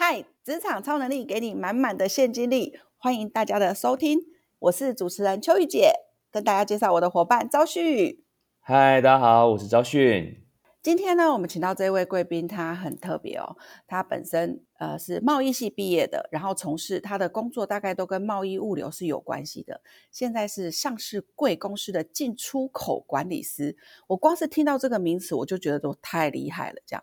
嗨，职场超能力给你满满的现金力，欢迎大家的收听，我是主持人秋雨姐，跟大家介绍我的伙伴昭旭。嗨，大家好，我是昭旭。今天呢，我们请到这位贵宾，他很特别哦。他本身呃是贸易系毕业的，然后从事他的工作大概都跟贸易物流是有关系的。现在是上市贵公司的进出口管理师。我光是听到这个名词，我就觉得都太厉害了。这样，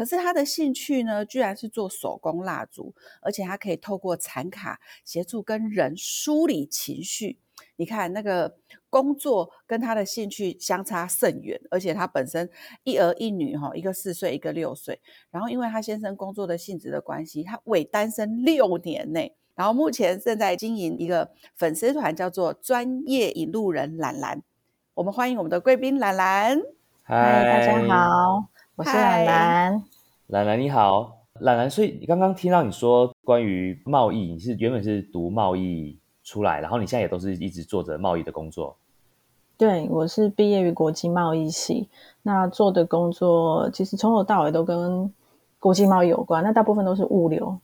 可是他的兴趣呢，居然是做手工蜡烛，而且他可以透过产卡协助跟人梳理情绪。你看那个工作跟他的兴趣相差甚远，而且他本身一儿一女哈，一个四岁，一个六岁。然后因为他先生工作的性质的关系，他伪单身六年内。然后目前正在经营一个粉丝团，叫做专业引路人兰兰。我们欢迎我们的贵宾兰兰。嗨，大家好，我是兰兰。兰兰你好，兰兰。所以刚刚听到你说关于贸易，你是原本是读贸易。出来，然后你现在也都是一直做着贸易的工作。对，我是毕业于国际贸易系，那做的工作其实从头到尾都跟国际贸易有关，那大部分都是物流。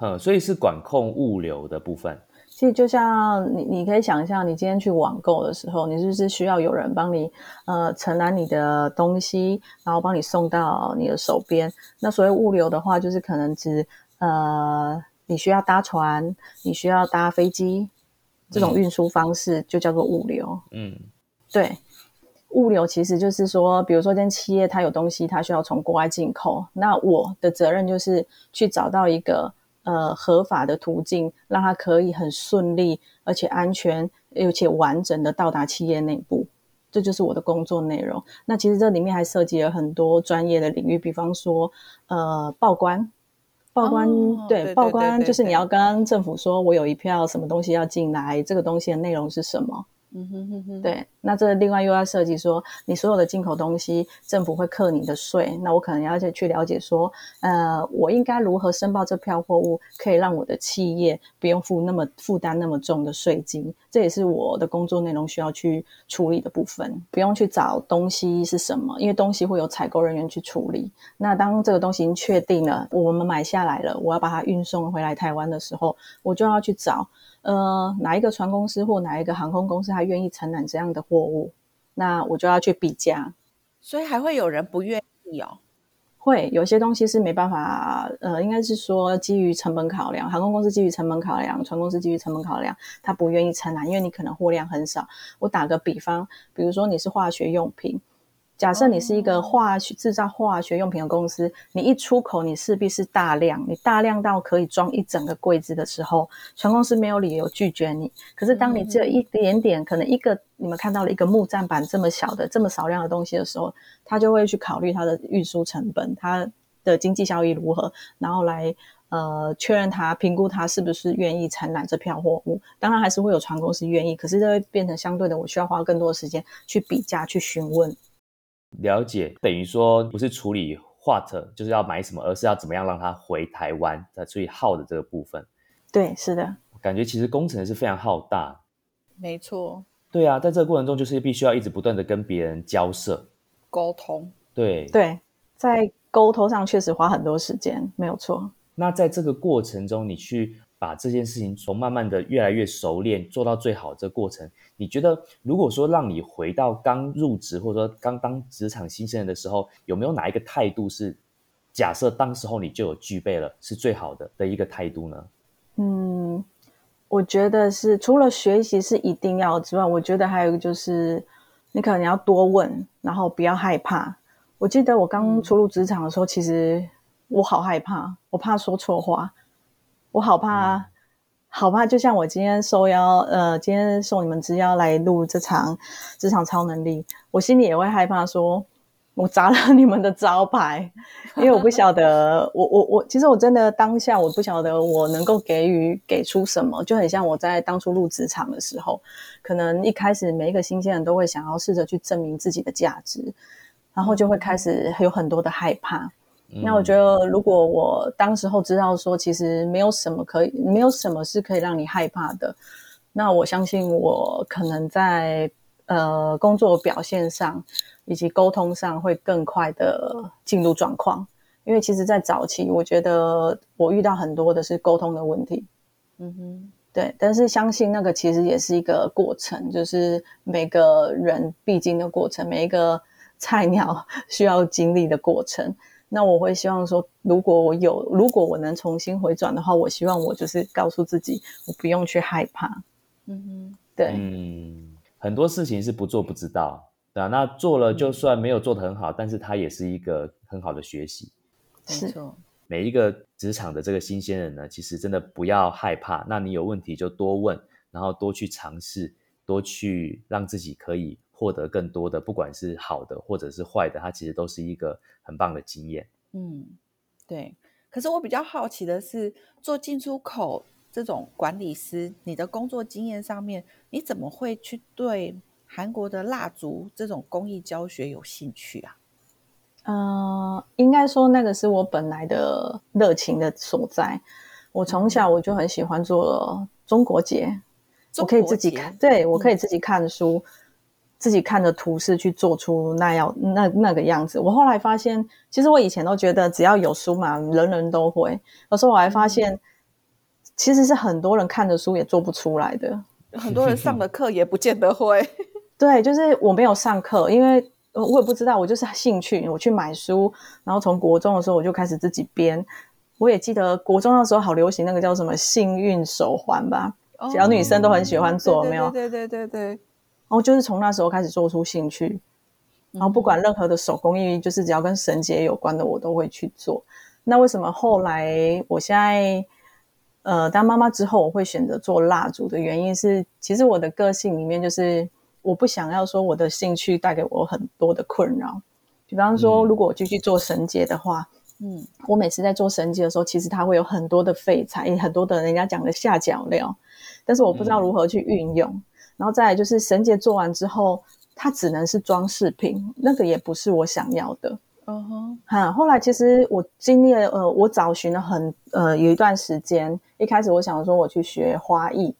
嗯，所以是管控物流的部分。其实就像你，你可以想象，你今天去网购的时候，你是不是需要有人帮你呃承揽你的东西，然后帮你送到你的手边？那所谓物流的话，就是可能只呃你需要搭船，你需要搭飞机。这种运输方式就叫做物流。嗯，对，物流其实就是说，比如说，间企业它有东西，它需要从国外进口，那我的责任就是去找到一个呃合法的途径，让它可以很顺利，而且安全，而且完整的到达企业内部。这就是我的工作内容。那其实这里面还涉及了很多专业的领域，比方说呃报关。报关对报关就是你要跟政府说，我有一票什么东西要进来，这个东西的内容是什么？哼哼哼，对，那这另外又要涉及说，你所有的进口东西，政府会课你的税，那我可能要去去了解说，呃，我应该如何申报这票货物，可以让我的企业不用付那么负担那么重的税金，这也是我的工作内容需要去处理的部分，不用去找东西是什么，因为东西会有采购人员去处理。那当这个东西已经确定了，我们买下来了，我要把它运送回来台湾的时候，我就要去找。呃，哪一个船公司或哪一个航空公司，他愿意承揽这样的货物，那我就要去比价。所以还会有人不愿意哦。会有些东西是没办法，呃，应该是说基于成本考量，航空公司基于成本考量，船公司基于成本考量，他不愿意承揽，因为你可能货量很少。我打个比方，比如说你是化学用品。假设你是一个化学制造化学用品的公司，你一出口，你势必是大量，你大量到可以装一整个柜子的时候，船公司没有理由拒绝你。可是当你只有一点点，可能一个你们看到了一个木栈板这么小的、这么少量的东西的时候，他就会去考虑它的运输成本，它的经济效益如何，然后来呃确认它、评估它是不是愿意承揽这票货物。当然还是会有船公司愿意，可是这会变成相对的，我需要花更多的时间去比价、去询问。了解，等于说不是处理 what 就是要买什么，而是要怎么样让它回台湾，在处理耗的这个部分。对，是的，感觉其实工程是非常浩大。没错。对啊，在这个过程中，就是必须要一直不断的跟别人交涉、沟通。对对，在沟通上确实花很多时间，没有错。那在这个过程中，你去。把这件事情从慢慢的越来越熟练做到最好，这过程，你觉得如果说让你回到刚入职或者说刚当职场新生人的时候，有没有哪一个态度是假设当时候你就有具备了是最好的的一个态度呢？嗯，我觉得是除了学习是一定要之外，我觉得还有一个就是你可能要多问，然后不要害怕。我记得我刚初入职场的时候，其实我好害怕，我怕说错话。我好怕，好怕！就像我今天受邀，呃，今天受你们之邀来录这场职场超能力，我心里也会害怕，说我砸了你们的招牌，因为我不晓得，我我我，其实我真的当下我不晓得我能够给予给出什么，就很像我在当初入职场的时候，可能一开始每一个新鲜人都会想要试着去证明自己的价值，然后就会开始有很多的害怕。那我觉得，如果我当时候知道说，其实没有什么可以，没有什么是可以让你害怕的，那我相信我可能在呃工作表现上以及沟通上会更快的进入状况。因为其实，在早期，我觉得我遇到很多的是沟通的问题。嗯哼，对，但是相信那个其实也是一个过程，就是每个人必经的过程，每一个菜鸟 需要经历的过程。那我会希望说，如果我有，如果我能重新回转的话，我希望我就是告诉自己，我不用去害怕。嗯哼，对，嗯，很多事情是不做不知道，对啊，那做了就算没有做得很好，但是它也是一个很好的学习。是没错，每一个职场的这个新鲜人呢，其实真的不要害怕。那你有问题就多问，然后多去尝试，多去让自己可以获得更多的，不管是好的或者是坏的，它其实都是一个很棒的经验。嗯，对。可是我比较好奇的是，做进出口这种管理师，你的工作经验上面，你怎么会去对韩国的蜡烛这种工艺教学有兴趣啊？呃，应该说那个是我本来的热情的所在。我从小我就很喜欢做中国结，我可以自己看，结对我可以自己看书，自己看着图示去做出那样那那个样子。我后来发现，其实我以前都觉得只要有书嘛，人人都会。有时候我还发现，其实是很多人看着书也做不出来的。很多人上的课也不见得会。对，就是我没有上课，因为呃我也不知道，我就是兴趣，我去买书，然后从国中的时候我就开始自己编。我也记得国中那时候好流行那个叫什么幸运手环吧，小女生都很喜欢做，有没有？对对对对。然后就是从那时候开始做出兴趣，然后不管任何的手工艺，就是只要跟绳结有关的，我都会去做。那为什么后来我现在呃当妈妈之后，我会选择做蜡烛的原因是，其实我的个性里面就是我不想要说我的兴趣带给我很多的困扰。比方说，嗯如果我继续做绳结的话，嗯我每次在做绳结的时候，其实它会有很多的废材，也很多的人家讲的下脚料，但是我不知道如何去运用。然后再来就是绳结做完之后，它只能是装饰品，那个也不是我想要的。嗯哼哈，后来其实我经历了，呃，我找寻了很呃有一段时间，一开始我想说我去学花艺，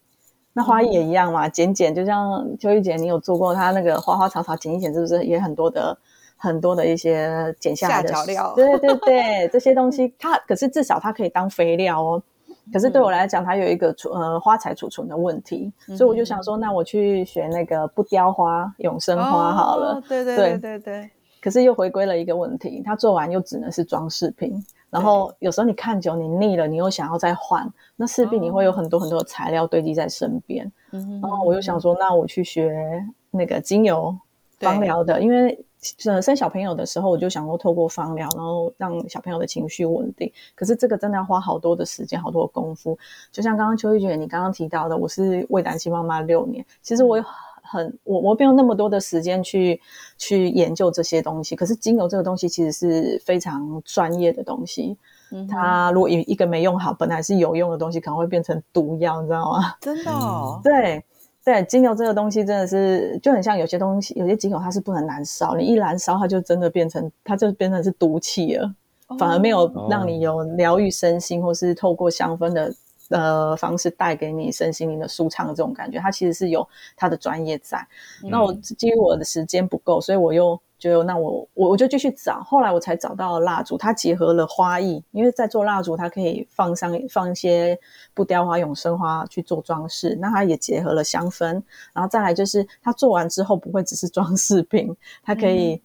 那花艺也一样嘛，剪剪，就像秋玉姐你有做过，她那个花花草草剪一剪，是不是也很多的很多的一些剪下来的下脚料对对对，这些东西它可是至少它可以当肥料哦。可是对我来讲，它有一个储呃花材储存的问题，所以我就想说，那我去学那个不雕花、永生花好了。哦对对对对对对。可是又回归了一个问题，它做完又只能是装饰品。然后有时候你看久，你腻了，你又想要再换，那势必你会有很多很多的材料堆积在身边。嗯然后我又想说，那我去学那个精油对芳疗的，因为呃生小朋友的时候，我就想说透过芳疗，然后让小朋友的情绪稳定。可是这个真的要花好多的时间，好多的功夫。就像刚刚邱玉姐你刚刚提到的，我是喂胆期妈妈六年，其实我有很我我没有那么多的时间去去研究这些东西。可是精油这个东西其实是非常专业的东西，嗯它如果一一个没用好，本来是有用的东西，可能会变成毒药，你知道吗？真的哦，对对，精油这个东西真的是就很像有些东西，有些精油它是不能燃烧，你一燃烧它就真的变成它就变成是毒气了，反而没有哦让你有疗愈身心，或是透过香氛的呃方式带给你身心灵的舒畅的这种感觉，它其实是有它的专业在。那我基于我的时间不够，所以我又就那我我我就继续找，后来我才找到蜡烛，它结合了花艺，因为在做蜡烛，它可以放上放一些不雕花、永生花去做装饰，那它也结合了香氛，然后再来就是它做完之后不会只是装饰品，它可以。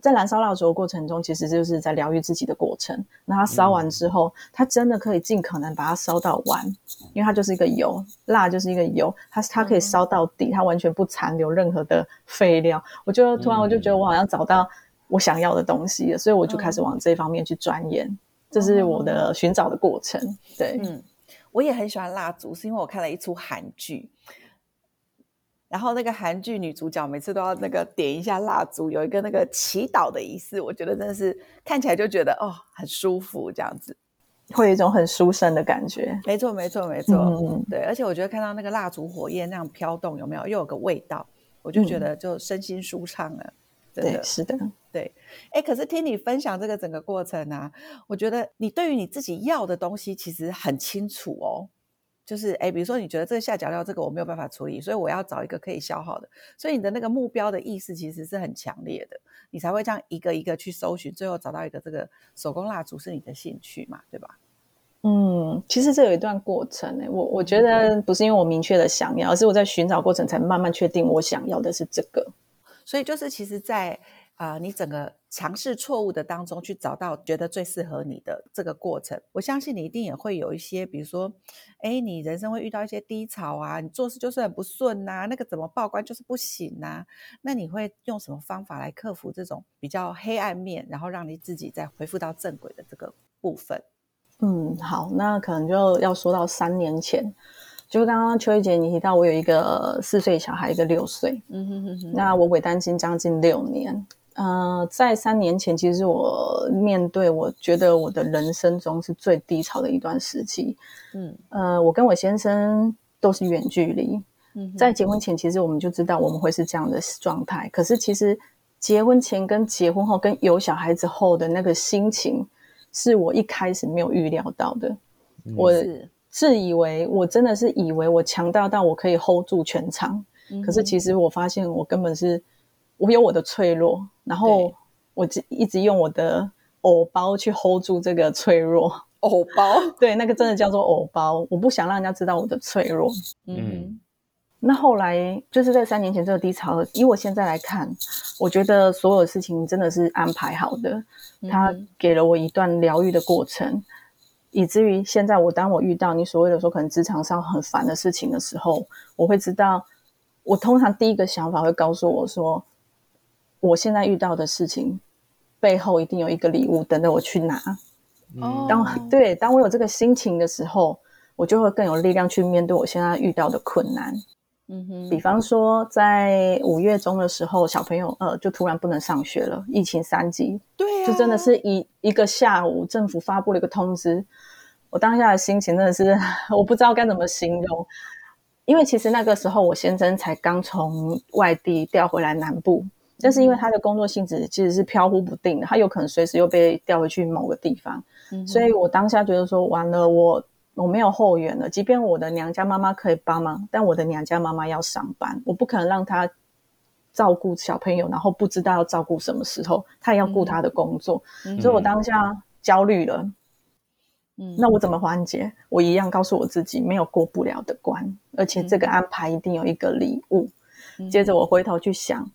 在燃烧蜡烛的过程中，其实就是在疗愈自己的过程。那它烧完之后，它真的可以尽可能把它烧到完，因为它就是一个油，蜡就是一个油，它它可以烧到底，它完全不残留任何的废料。我就突然我就觉得我好像找到我想要的东西了，所以我就开始往这方面去钻研，这是我的寻找的过程。对，嗯，我也很喜欢蜡烛，是因为我看了一出韩剧，然后那个韩剧女主角每次都要那个点一下蜡烛，有一个那个祈祷的仪式，我觉得真的是看起来就觉得哦很舒服这样子。会有一种很舒身的感觉。没错，没错，没错，嗯对，而且我觉得看到那个蜡烛火焰那样飘动，有没有又有个味道，我就觉得就身心舒畅了，真的对，是的。对，哎，可是听你分享这个整个过程啊，我觉得你对于你自己要的东西其实很清楚哦。就是哎，比如说你觉得这个下脚料这个我没有办法处理，所以我要找一个可以消耗的，所以你的那个目标的意识其实是很强烈的。你才会这样一个一个去搜寻，最后找到一个这个手工蜡烛是你的兴趣嘛，对吧？嗯，其实这有一段过程诶，我我觉得不是因为我明确的想要，而是我在寻找过程才慢慢确定我想要的是这个。所以就是其实，在啊，你整个尝试错误的当中去找到觉得最适合你的这个过程，我相信你一定也会有一些，比如说，哎，你人生会遇到一些低潮啊，你做事就是很不顺呐，那个怎么报关就是不行呐，那你会用什么方法来克服这种比较黑暗面，然后让你自己再恢复到正轨的这个部分？嗯，好，那可能就要说到三年前，就刚刚秋怡姐你提到我有一个四岁小孩，一个六岁，嗯哼哼哼，那我伪单亲将近六年，呃，在三年前，其实我面对我觉得我的人生中是最低潮的一段时期，嗯，呃，我跟我先生都是远距离，嗯，在结婚前，其实我们就知道我们会是这样的状态，可是其实结婚前跟结婚后跟有小孩子后的那个心情。是我一开始没有预料到的，我自以为我真的是以为我强大到我可以 hold 住全场，可是其实我发现我根本是我有我的脆弱，然后我一直用我的偶包去 hold 住这个脆弱。偶包，对，那个真的叫做偶包，我不想让人家知道我的脆弱。嗯。那后来就是在三年前这个低潮，以我现在来看，我觉得所有事情真的是安排好的。他给了我一段疗愈的过程，以至于现在我当我遇到你所谓的说可能职场上很烦的事情的时候，我会知道，我通常第一个想法会告诉我说，我现在遇到的事情背后一定有一个礼物等着我去拿。哦，当对当我有这个心情的时候，我就会更有力量去面对我现在遇到的困难。嗯哼，比方说，在五月中的时候，小朋友呃就突然不能上学了，疫情三级，对，就真的是一一个下午，政府发布了一个通知，我当下的心情真的是 我不知道该怎么形容，因为其实那个时候我先生才刚从外地调回来南部，但是因为他的工作性质其实是飘忽不定的，他有可能随时又被调回去某个地方，所以我当下觉得说完了我。我没有后援了，即便我的娘家妈妈可以帮忙，但我的娘家妈妈要上班，我不可能让她照顾小朋友，然后不知道要照顾什么时候，她也要顾她的工作，所以我当下焦虑了。嗯，那我怎么缓解？我一样告诉我自己，没有过不了的关，而且这个安排一定有一个礼物。接着我回头去想，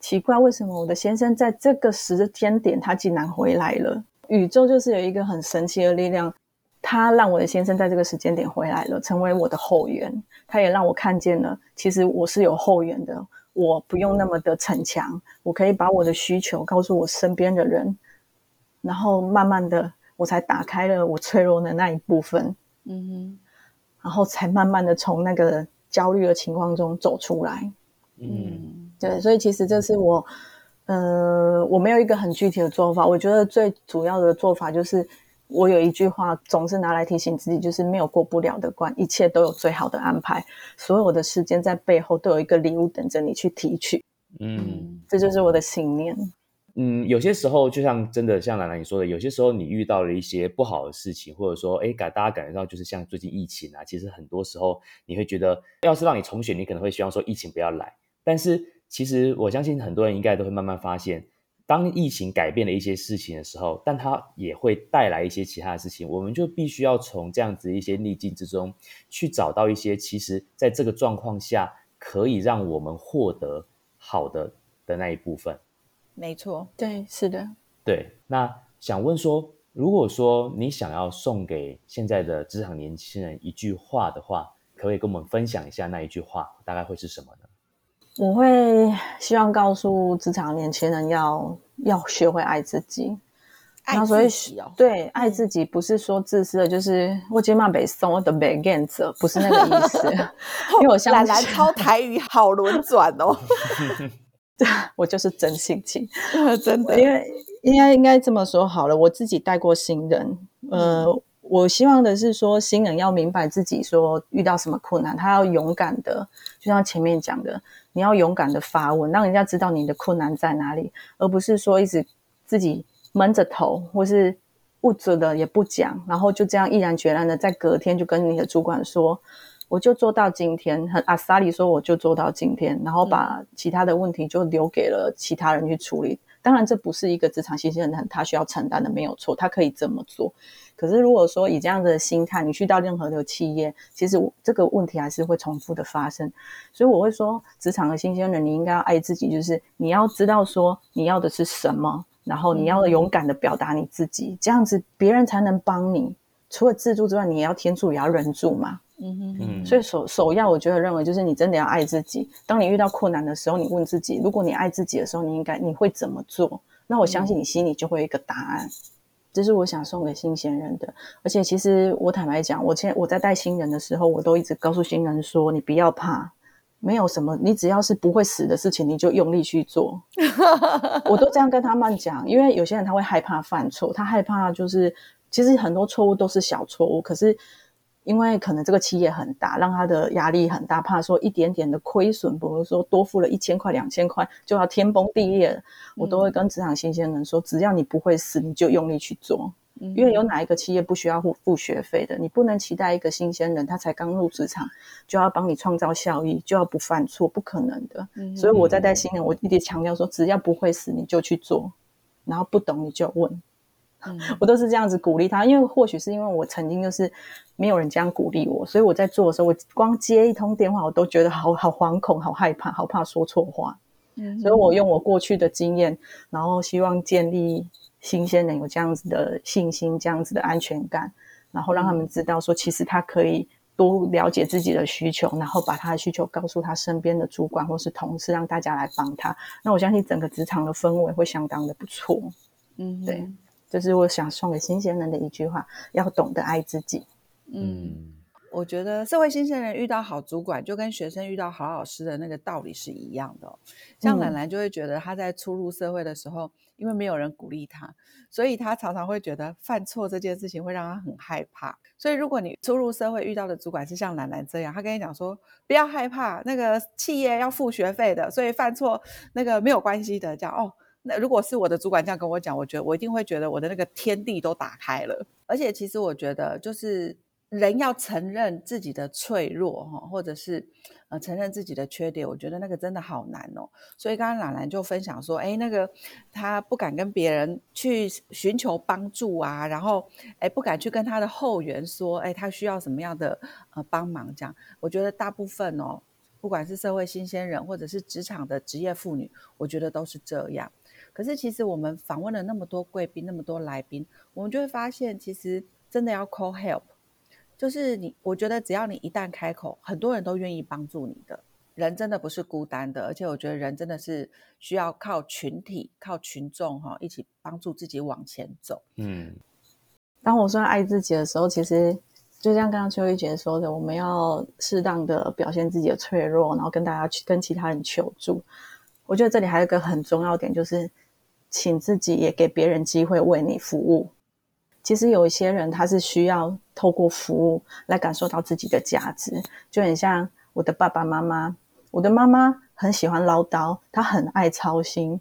奇怪，为什么我的先生在这个时间点他竟然回来了？宇宙就是有一个很神奇的力量。他让我的先生在这个时间点回来了，成为我的后援。他也让我看见了，其实我是有后援的，我不用那么的逞强，我可以把我的需求告诉我身边的人，然后慢慢的，我才打开了我脆弱的那一部分，嗯哼，然后才慢慢的从那个焦虑的情况中走出来，嗯，对，所以其实这是我，呃，我没有一个很具体的做法，我觉得最主要的做法就是。我有一句话，总是拿来提醒自己，就是没有过不了的关，一切都有最好的安排。所有的时间在背后都有一个礼物等着你去提取。嗯，这就是我的信念。嗯，有些时候就像真的像兰兰你说的，有些时候你遇到了一些不好的事情，或者说哎感大家感觉到就是像最近疫情啊，其实很多时候你会觉得，要是让你重选，你可能会希望说疫情不要来。但是其实我相信很多人应该都会慢慢发现。当疫情改变了一些事情的时候，但它也会带来一些其他的事情，我们就必须要从这样子一些逆境之中去找到一些，其实在这个状况下可以让我们获得好的的那一部分。没错，对，是的，对。那想问说，如果说你想要送给现在的职场年轻人一句话的话，可不可以跟我们分享一下那一句话，大概会是什么呢？我会希望告诉职场年轻人要要学会爱自己，爱自己哦。对，爱自己不是说自私的，就是我今晚被送我的 begins，不是那个意思。因为我兰兰超台语好轮转哦，对，我就是真性情，真的。因为应该应该这么说好了，我自己带过新人，呃，我希望的是说新人要明白自己说遇到什么困难，他要勇敢的，就像前面讲的。你要勇敢的发问，让人家知道你的困难在哪里，而不是说一直自己闷着头，或是捂着的也不讲，然后就这样毅然决然的在隔天就跟你的主管说，我就做到今天，很阿萨里说我就做到今天，然后把其他的问题就留给了其他人去处理。当然，这不是一个职场新鲜人他需要承担的，没有错，他可以这么做。可是如果说以这样的心态，你去到任何的企业，其实这个问题还是会重复的发生。所以我会说，职场的新鲜人，你应该要爱自己，就是你要知道说你要的是什么，然后你要勇敢的表达你自己，这样子别人才能帮你。除了自助之外，你也要天助，也要人助嘛。嗯哼嗯。所以首首要，我觉得认为就是你真的要爱自己。当你遇到困难的时候，你问自己：如果你爱自己的时候，你应该你会怎么做？那我相信你心里就会有一个答案。这是我想送给新鲜人的。而且其实我坦白讲，我现我在带新人的时候，我都一直告诉新人说：你不要怕，没有什么，你只要是不会死的事情，你就用力去做。我都这样跟他们讲，因为有些人他会害怕犯错，他害怕就是。其实很多错误都是小错误，可是因为可能这个企业很大，让他的压力很大，怕说一点点的亏损，比如说多付了一千块、两千块就要天崩地裂，我都会跟职场新鲜人说：只要你不会死，你就用力去做。因为有哪一个企业不需要付付学费的？你不能期待一个新鲜人他才刚入职场就要帮你创造效益，就要不犯错，不可能的。所以我在带新人，我一直强调说：只要不会死，你就去做，然后不懂你就问。我都是这样子鼓励他，因为或许是因为我曾经就是没有人这样鼓励我，所以我在做的时候，我光接一通电话，我都觉得好好惶恐、好害怕、好怕说错话。嗯，所以我用我过去的经验，然后希望建立新鲜人有这样子的信心、这样子的安全感，然后让他们知道说，其实他可以多了解自己的需求，然后把他的需求告诉他身边的主管或是同事，让大家来帮他。那我相信整个职场的氛围会相当的不错。嗯，对。这是我想送给新鲜人的一句话：要懂得爱自己。嗯，我觉得社会新鲜人遇到好主管，就跟学生遇到好老师的那个道理是一样的。像兰兰就会觉得，她在初入社会的时候，因为没有人鼓励她，所以她常常会觉得犯错这件事情会让她很害怕。所以，如果你初入社会遇到的主管是像兰兰这样，他跟你讲说不要害怕，那个企业要付学费的，所以犯错那个没有关系的，这样哦。那如果是我的主管这样跟我讲，我觉得我一定会觉得我的那个天地都打开了。而且其实我觉得，就是人要承认自己的脆弱哈，或者是呃承认自己的缺点，我觉得那个真的好难哦。所以刚刚兰兰就分享说，哎，那个他不敢跟别人去寻求帮助啊，然后哎不敢去跟他的后援说，哎他需要什么样的呃帮忙这样。我觉得大部分哦，不管是社会新鲜人或者是职场的职业妇女，我觉得都是这样。可是，其实我们访问了那么多贵宾，那么多来宾，我们就会发现，其实真的要 call help，就是你，我觉得只要你一旦开口，很多人都愿意帮助你的。人真的不是孤单的，而且我觉得人真的是需要靠群体、靠群众哈，一起帮助自己往前走。嗯，当我说爱自己的时候，其实就像刚刚秋玉姐说的，我们要适当的表现自己的脆弱，然后跟大家去跟其他人求助。我觉得这里还有一个很重要点，就是。请自己也给别人机会为你服务。其实有一些人，他是需要透过服务来感受到自己的价值，就很像我的爸爸妈妈。我的妈妈很喜欢唠叨，她很爱操心。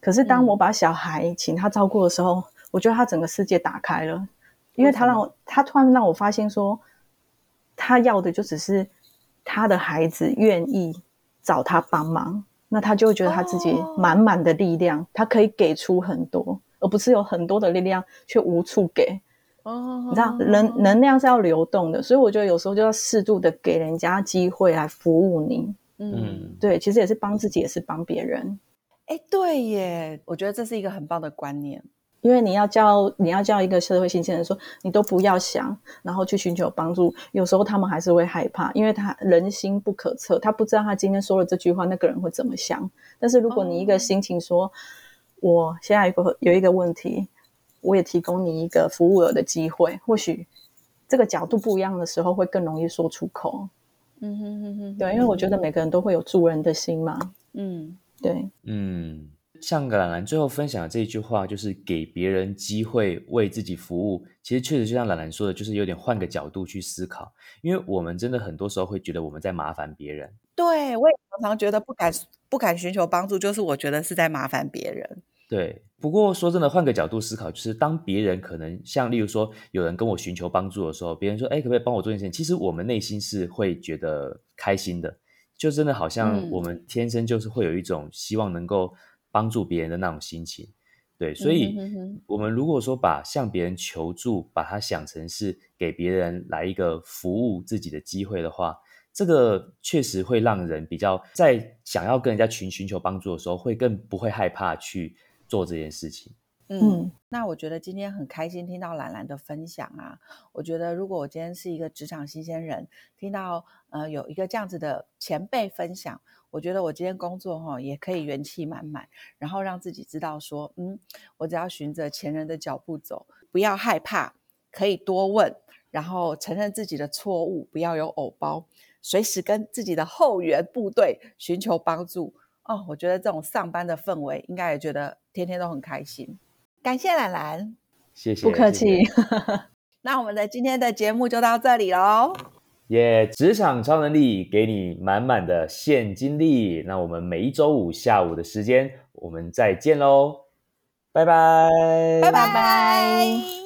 可是当我把小孩请她照顾的时候，我觉得她整个世界打开了，因为她让我，她突然让我发现说，她要的就只是她的孩子愿意找她帮忙。那他就会觉得他自己满满的力量，他可以给出很多，而不是有很多的力量却无处给。哦，你知道，能能量是要流动的，所以我觉得有时候就要适度的给人家机会来服务你。嗯，对，其实也是帮自己，也是帮别人。哎，对耶，我觉得这是一个很棒的观念。因为你要叫你要叫一个社会新鲜人说，你都不要想，然后去寻求帮助。有时候他们还是会害怕，因为他人心不可测，他不知道他今天说了这句话，那个人会怎么想。但是如果你一个心情说，我现在有个有一个问题，我也提供你一个服务的机会，或许这个角度不一样的时候，会更容易说出口。嗯哼哼哼，对，因为我觉得每个人都会有助人的心嘛。嗯，对，嗯。像兰兰最后分享的这一句话，就是给别人机会为自己服务。其实确实就像兰兰说的，就是有点换个角度去思考。因为我们真的很多时候会觉得我们在麻烦别人。对，我也常常觉得不敢不敢寻求帮助，就是我觉得是在麻烦别人。对，不过说真的，换个角度思考，就是当别人可能像例如说有人跟我寻求帮助的时候，别人说：“哎，可不可以帮我做件事情？”其实我们内心是会觉得开心的，就真的好像我们天生就是会有一种希望能够。帮助别人的那种心情。对，所以我们如果说把向别人求助，把它想成是给别人来一个服务自己的机会的话，这个确实会让人比较在想要跟人家寻寻求帮助的时候，会更不会害怕去做这件事情。嗯，那我觉得今天很开心听到兰兰的分享啊。我觉得如果我今天是一个职场新鲜人，听到呃有一个这样子的前辈分享，我觉得我今天工作哈也可以元气满满，然后让自己知道说，嗯，我只要循着前人的脚步走，不要害怕，可以多问，然后承认自己的错误，不要有偶包，随时跟自己的后援部队寻求帮助。哦，我觉得这种上班的氛围，应该也觉得天天都很开心。感谢兰兰，谢谢，不客气。那我们的今天的节目就到这里喽。也，职场超能力给你满满的现金力。那我们每一周五下午的时间，我们再见喽，拜拜，拜拜拜。